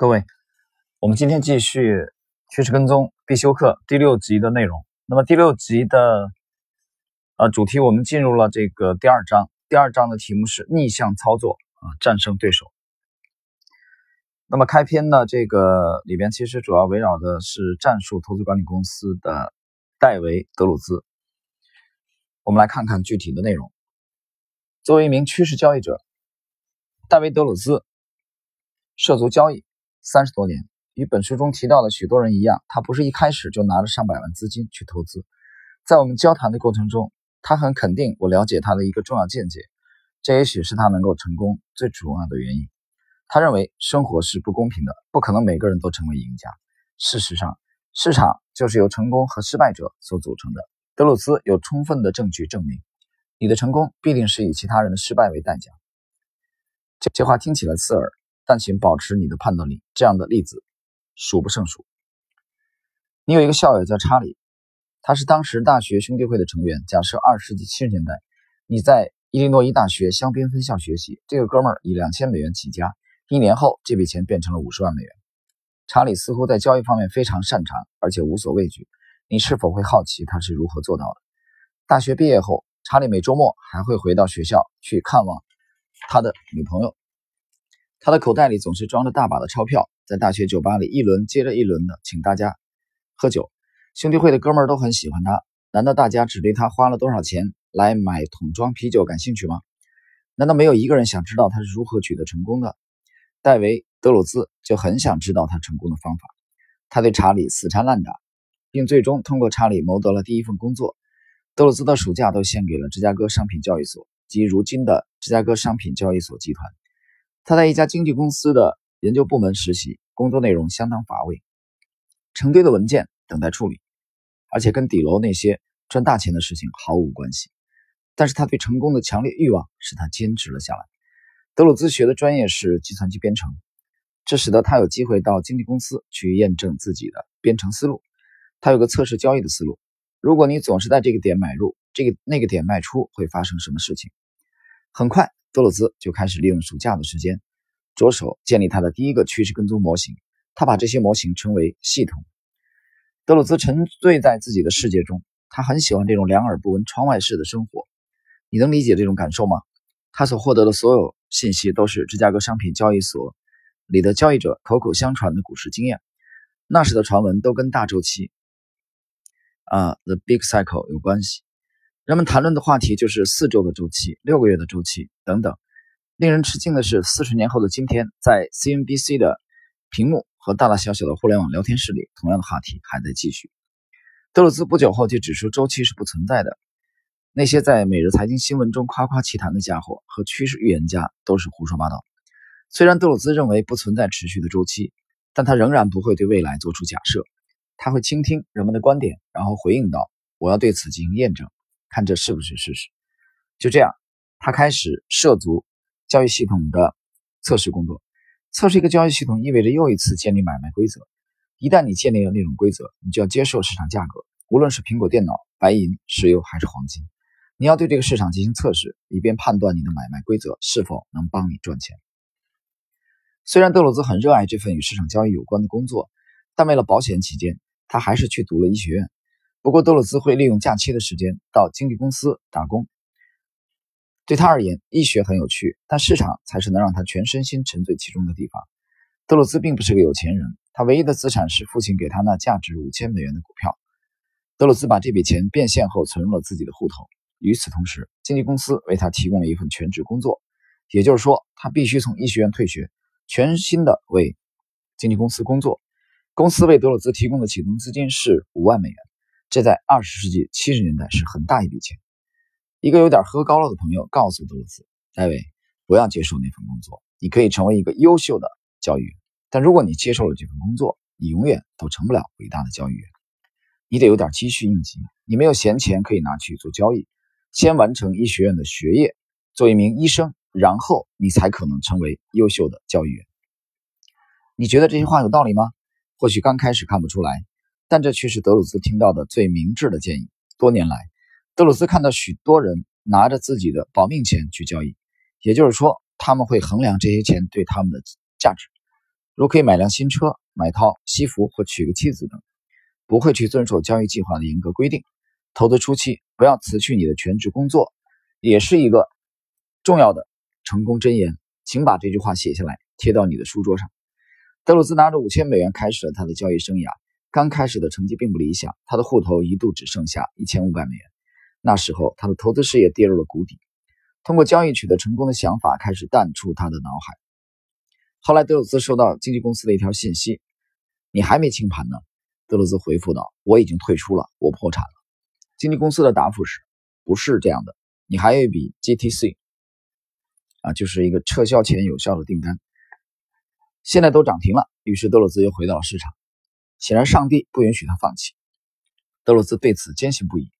各位，我们今天继续趋势跟踪必修课第六集的内容。那么第六集的呃主题，我们进入了这个第二章。第二章的题目是逆向操作啊，战胜对手。那么开篇呢，这个里边其实主要围绕的是战术投资管理公司的戴维·德鲁兹。我们来看看具体的内容。作为一名趋势交易者，戴维·德鲁兹涉足交易。三十多年，与本书中提到的许多人一样，他不是一开始就拿着上百万资金去投资。在我们交谈的过程中，他很肯定我了解他的一个重要见解，这也许是他能够成功最主要的原因。他认为生活是不公平的，不可能每个人都成为赢家。事实上，市场就是由成功和失败者所组成的。德鲁斯有充分的证据证明，你的成功必定是以其他人的失败为代价。这这话听起来刺耳。但请保持你的判断力，这样的例子数不胜数。你有一个校友叫查理，他是当时大学兄弟会的成员。假设二十世纪七十年代，你在伊利诺伊大学香槟分校学习，这个哥们儿以两千美元起家，一年后这笔钱变成了五十万美元。查理似乎在交易方面非常擅长，而且无所畏惧。你是否会好奇他是如何做到的？大学毕业后，查理每周末还会回到学校去看望他的女朋友。他的口袋里总是装着大把的钞票，在大学酒吧里一轮接着一轮的请大家喝酒。兄弟会的哥们儿都很喜欢他。难道大家只对他花了多少钱来买桶装啤酒感兴趣吗？难道没有一个人想知道他是如何取得成功的？戴维·德鲁兹就很想知道他成功的方法。他对查理死缠烂打，并最终通过查理谋得了第一份工作。德鲁兹的暑假都献给了芝加哥商品交易所及如今的芝加哥商品交易所集团。他在一家经纪公司的研究部门实习，工作内容相当乏味，成堆的文件等待处理，而且跟底楼那些赚大钱的事情毫无关系。但是他对成功的强烈欲望使他坚持了下来。德鲁兹学的专业是计算机编程，这使得他有机会到经纪公司去验证自己的编程思路。他有个测试交易的思路：如果你总是在这个点买入，这个那个点卖出，会发生什么事情？很快。德鲁兹就开始利用暑假的时间，着手建立他的第一个趋势跟踪模型。他把这些模型称为系统。德鲁兹沉醉在自己的世界中，他很喜欢这种两耳不闻窗外事的生活。你能理解这种感受吗？他所获得的所有信息都是芝加哥商品交易所里的交易者口口相传的股市经验。那时的传闻都跟大周期，啊，the big cycle 有关系。人们谈论的话题就是四周的周期、六个月的周期等等。令人吃惊的是，四十年后的今天，在 CNBC 的屏幕和大大小小的互联网聊天室里，同样的话题还在继续。德鲁兹不久后就指出，周期是不存在的。那些在每日财经新闻中夸夸其谈的家伙和趋势预言家都是胡说八道。虽然德鲁兹认为不存在持续的周期，但他仍然不会对未来做出假设。他会倾听人们的观点，然后回应道：“我要对此进行验证。”看这是不是事实？就这样，他开始涉足交易系统的测试工作。测试一个交易系统意味着又一次建立买卖规则。一旦你建立了那种规则，你就要接受市场价格，无论是苹果电脑、白银、石油还是黄金。你要对这个市场进行测试，以便判断你的买卖规则是否能帮你赚钱。虽然德鲁兹很热爱这份与市场交易有关的工作，但为了保险起见，他还是去读了医学院。不过，德鲁兹会利用假期的时间到经纪公司打工。对他而言，医学很有趣，但市场才是能让他全身心沉醉其中的地方。德鲁兹并不是个有钱人，他唯一的资产是父亲给他那价值五千美元的股票。德鲁兹把这笔钱变现后存入了自己的户头。与此同时，经纪公司为他提供了一份全职工作，也就是说，他必须从医学院退学，全心的为经纪公司工作。公司为德鲁兹提供的启动资金是五万美元。这在二十世纪七十年代是很大一笔钱。一个有点喝高了的朋友告诉德鲁斯：“戴维，不要接受那份工作。你可以成为一个优秀的交易员，但如果你接受了这份工作，你永远都成不了伟大的交易员。你得有点积蓄应急，你没有闲钱可以拿去做交易。先完成医学院的学业，做一名医生，然后你才可能成为优秀的交易员。你觉得这些话有道理吗？或许刚开始看不出来。”但这却是德鲁斯听到的最明智的建议。多年来，德鲁斯看到许多人拿着自己的保命钱去交易，也就是说，他们会衡量这些钱对他们的价值。如可以买辆新车、买套西服或娶个妻子等，不会去遵守交易计划的严格规定。投资初期不要辞去你的全职工作，也是一个重要的成功箴言。请把这句话写下来，贴到你的书桌上。德鲁斯拿着五千美元开始了他的交易生涯。刚开始的成绩并不理想，他的户头一度只剩下一千五百美元。那时候，他的投资事业跌入了谷底。通过交易取得成功的想法开始淡出他的脑海。后来，德鲁兹收到经纪公司的一条信息：“你还没清盘呢。”德鲁兹回复道：“我已经退出了，我破产了。”经纪公司的答复是：“不是这样的，你还有一笔 GTC，啊，就是一个撤销前有效的订单，现在都涨停了。”于是，德鲁兹又回到了市场。显然，上帝不允许他放弃。德鲁兹对此坚信不疑。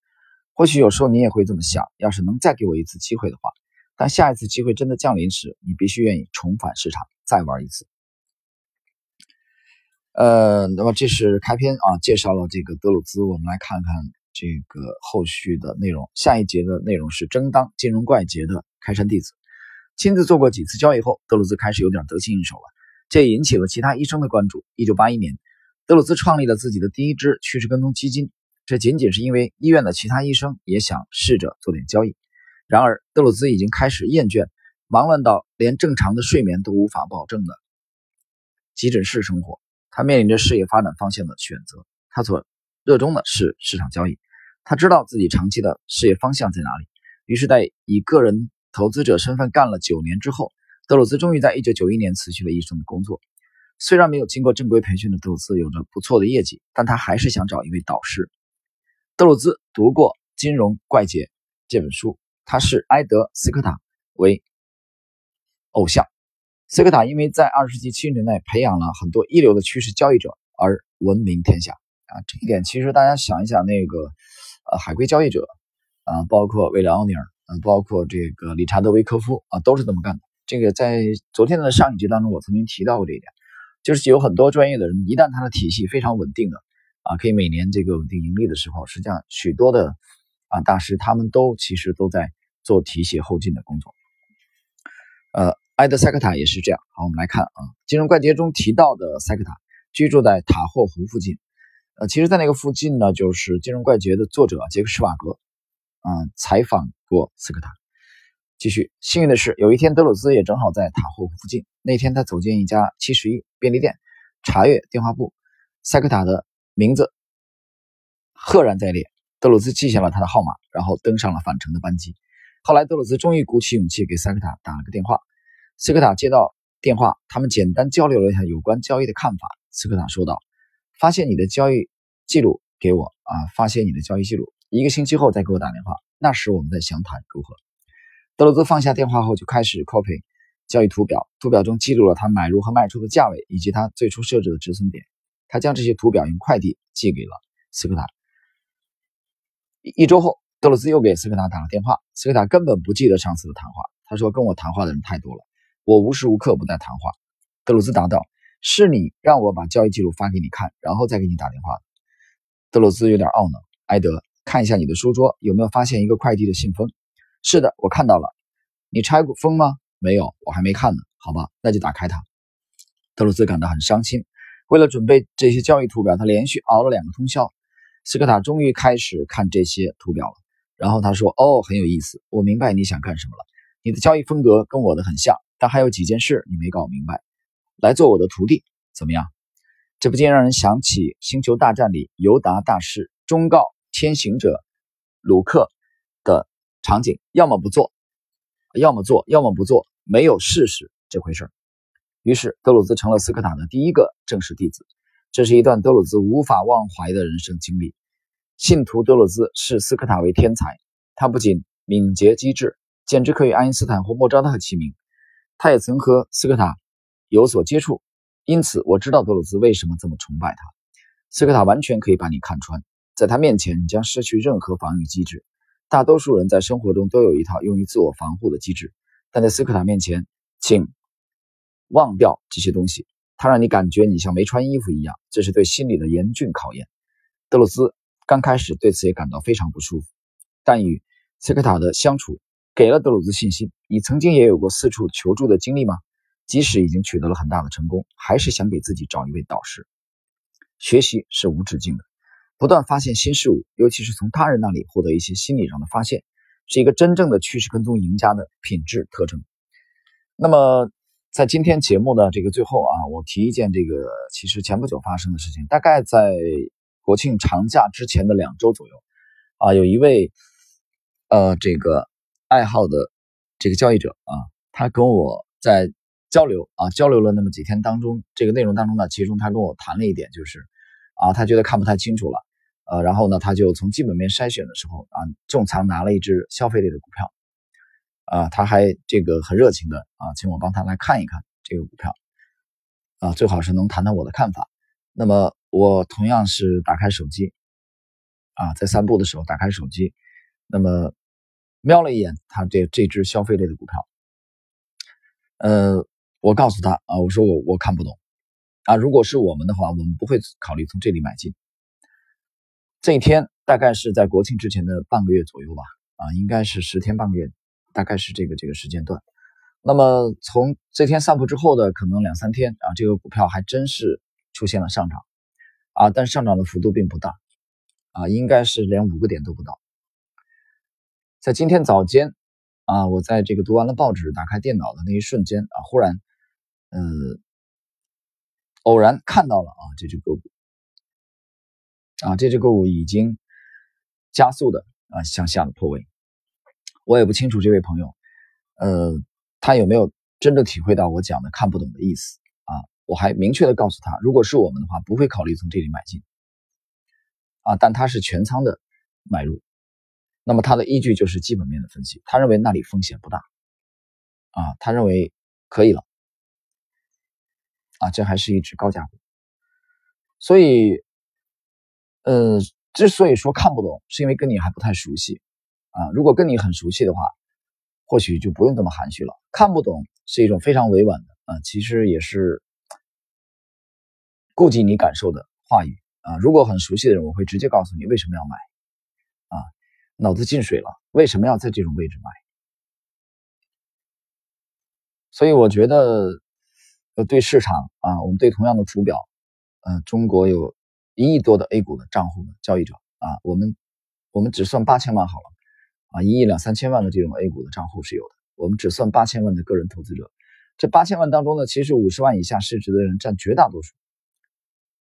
或许有时候你也会这么想：要是能再给我一次机会的话，当下一次机会真的降临时，你必须愿意重返市场，再玩一次。呃，那么这是开篇啊，介绍了这个德鲁兹。我们来看看这个后续的内容。下一节的内容是争当金融怪杰的开山弟子。亲自做过几次交易后，德鲁兹开始有点得心应手了，这也引起了其他医生的关注。一九八一年。德鲁兹创立了自己的第一支趋势跟踪基金，这仅仅是因为医院的其他医生也想试着做点交易。然而，德鲁兹已经开始厌倦忙乱到连正常的睡眠都无法保证的急诊室生活。他面临着事业发展方向的选择。他所热衷的是市场交易。他知道自己长期的事业方向在哪里。于是，在以个人投资者身份干了九年之后，德鲁兹终于在1991年辞去了医生的工作。虽然没有经过正规培训的德鲁兹有着不错的业绩，但他还是想找一位导师。德鲁兹读过《金融怪杰》这本书，他是埃德·斯科塔为偶像。斯科塔因为在二十世纪七十年代培养了很多一流的趋势交易者而闻名天下啊，这一点其实大家想一想，那个呃海归交易者啊，包括威廉·奥尼尔，嗯，包括这个理查德·维科夫啊，都是这么干的。这个在昨天的上一集当中，我曾经提到过这一点。就是有很多专业的人，一旦他的体系非常稳定的啊，可以每年这个稳定盈利的时候，实际上许多的啊大师他们都其实都在做提携后进的工作。呃，埃德塞克塔也是这样。好，我们来看啊，《金融怪杰》中提到的塞克塔居住在塔霍湖附近。呃，其实，在那个附近呢，就是《金融怪杰》的作者杰克施瓦格啊采访过斯科塔。继续，幸运的是，有一天德鲁兹也正好在塔霍湖附近。那天他走进一家七十一便利店，查阅电话簿，塞克塔的名字赫然在列。德鲁兹记下了他的号码，然后登上了返程的班机。后来，德鲁兹终于鼓起勇气给塞克塔打了个电话。斯科塔接到电话，他们简单交流了一下有关交易的看法。斯科塔说道：“发现你的交易记录给我啊，发现你的交易记录，一个星期后再给我打电话，那时我们再详谈如何？”德鲁兹放下电话后，就开始 copy 交易图表。图表中记录了他买入和卖出的价位，以及他最初设置的止损点。他将这些图表用快递寄给了斯科塔。一周后，德鲁兹又给斯科塔打了电话。斯科塔根本不记得上次的谈话。他说：“跟我谈话的人太多了，我无时无刻不在谈话。”德鲁兹答道：“是你让我把交易记录发给你看，然后再给你打电话。”德鲁兹有点懊恼。埃德，看一下你的书桌，有没有发现一个快递的信封？是的，我看到了。你拆过封吗？没有，我还没看呢。好吧，那就打开它。德鲁兹感到很伤心。为了准备这些交易图表，他连续熬了两个通宵。斯科塔终于开始看这些图表了。然后他说：“哦，很有意思，我明白你想干什么了。你的交易风格跟我的很像，但还有几件事你没搞明白。来做我的徒弟怎么样？”这不禁让人想起《星球大战》里尤达大师忠告天行者鲁克。场景要么不做，要么做，要么不做，没有事实这回事儿。于是德鲁兹成了斯科塔的第一个正式弟子。这是一段德鲁兹无法忘怀的人生经历。信徒德鲁兹视斯科塔为天才，他不仅敏捷机智，简直可与爱因斯坦或莫扎特齐名。他也曾和斯科塔有所接触，因此我知道德鲁兹为什么这么崇拜他。斯科塔完全可以把你看穿，在他面前，你将失去任何防御机制。大多数人在生活中都有一套用于自我防护的机制，但在斯科塔面前，请忘掉这些东西。他让你感觉你像没穿衣服一样，这是对心理的严峻考验。德鲁兹刚开始对此也感到非常不舒服，但与斯科塔的相处给了德鲁兹信心。你曾经也有过四处求助的经历吗？即使已经取得了很大的成功，还是想给自己找一位导师。学习是无止境的，不断发现新事物，尤其是从他人那里获得一些心理上的发现，是一个真正的趋势跟踪赢家的品质特征。那么，在今天节目的这个最后啊，我提一件这个其实前不久发生的事情，大概在国庆长假之前的两周左右啊，有一位呃这个爱好的这个交易者啊，他跟我在。交流啊，交流了那么几天当中，这个内容当中呢，其中他跟我谈了一点，就是啊，他觉得看不太清楚了，呃，然后呢，他就从基本面筛选的时候啊，重仓拿了一只消费类的股票，啊，他还这个很热情的啊，请我帮他来看一看这个股票，啊，最好是能谈谈我的看法。那么我同样是打开手机，啊，在散步的时候打开手机，那么瞄了一眼他这这只消费类的股票，呃。我告诉他啊，我说我我看不懂，啊，如果是我们的话，我们不会考虑从这里买进。这一天大概是在国庆之前的半个月左右吧，啊，应该是十天半个月，大概是这个这个时间段。那么从这天散步之后的可能两三天啊，这个股票还真是出现了上涨，啊，但上涨的幅度并不大，啊，应该是连五个点都不到。在今天早间，啊，我在这个读完了报纸，打开电脑的那一瞬间啊，忽然。嗯，偶然看到了啊，这只个股啊，这只个股已经加速的啊向下的破位。我也不清楚这位朋友，呃，他有没有真的体会到我讲的看不懂的意思啊？我还明确的告诉他，如果是我们的话，不会考虑从这里买进啊，但他是全仓的买入，那么他的依据就是基本面的分析，他认为那里风险不大啊，他认为可以了。啊，这还是一只高价股，所以，呃，之所以说看不懂，是因为跟你还不太熟悉啊。如果跟你很熟悉的话，或许就不用这么含蓄了。看不懂是一种非常委婉的啊，其实也是顾及你感受的话语啊。如果很熟悉的人，我会直接告诉你为什么要买啊，脑子进水了，为什么要在这种位置买？所以我觉得。呃，对市场啊，我们对同样的图表，呃，中国有一亿多的 A 股的账户的交易者啊，我们我们只算八千万好了，啊，一亿两三千万的这种 A 股的账户是有的，我们只算八千万的个人投资者，这八千万当中呢，其实五十万以下市值的人占绝大多数，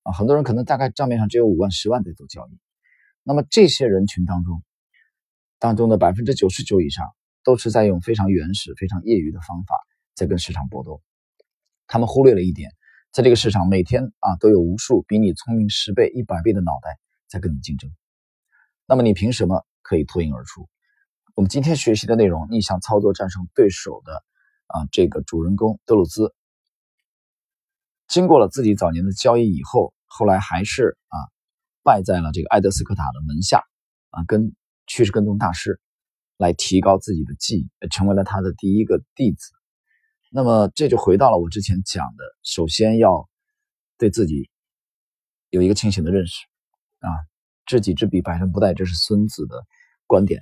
啊，很多人可能大概账面上只有五万、十万在做交易，那么这些人群当中，当中的百分之九十九以上都是在用非常原始、非常业余的方法在跟市场搏斗。他们忽略了一点，在这个市场，每天啊都有无数比你聪明十倍、一百倍的脑袋在跟你竞争。那么你凭什么可以脱颖而出？我们今天学习的内容，逆向操作战胜对手的啊这个主人公德鲁兹，经过了自己早年的交易以后，后来还是啊败在了这个埃德斯科塔的门下啊，跟趋势跟踪大师来提高自己的技艺，成为了他的第一个弟子。那么这就回到了我之前讲的，首先要对自己有一个清醒的认识啊，知己知彼，百战不殆，这是孙子的观点。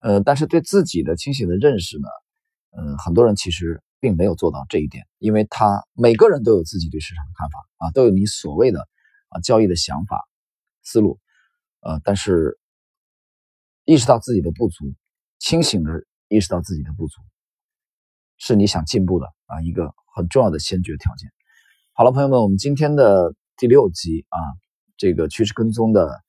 呃，但是对自己的清醒的认识呢，嗯，很多人其实并没有做到这一点，因为他每个人都有自己对市场的看法啊，都有你所谓的啊交易的想法思路，呃，但是意识到自己的不足，清醒的意识到自己的不足。是你想进步的啊，一个很重要的先决条件。好了，朋友们，我们今天的第六集啊，这个趋势跟踪的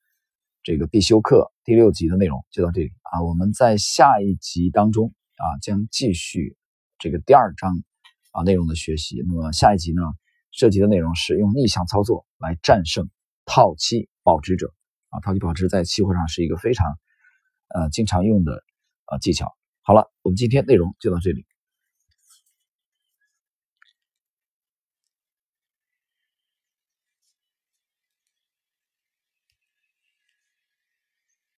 这个必修课第六集的内容就到这里啊。我们在下一集当中啊，将继续这个第二章啊内容的学习。那么下一集呢，涉及的内容是用逆向操作来战胜套期保值者啊。套期保值在期货上是一个非常呃经常用的啊技巧。好了，我们今天内容就到这里。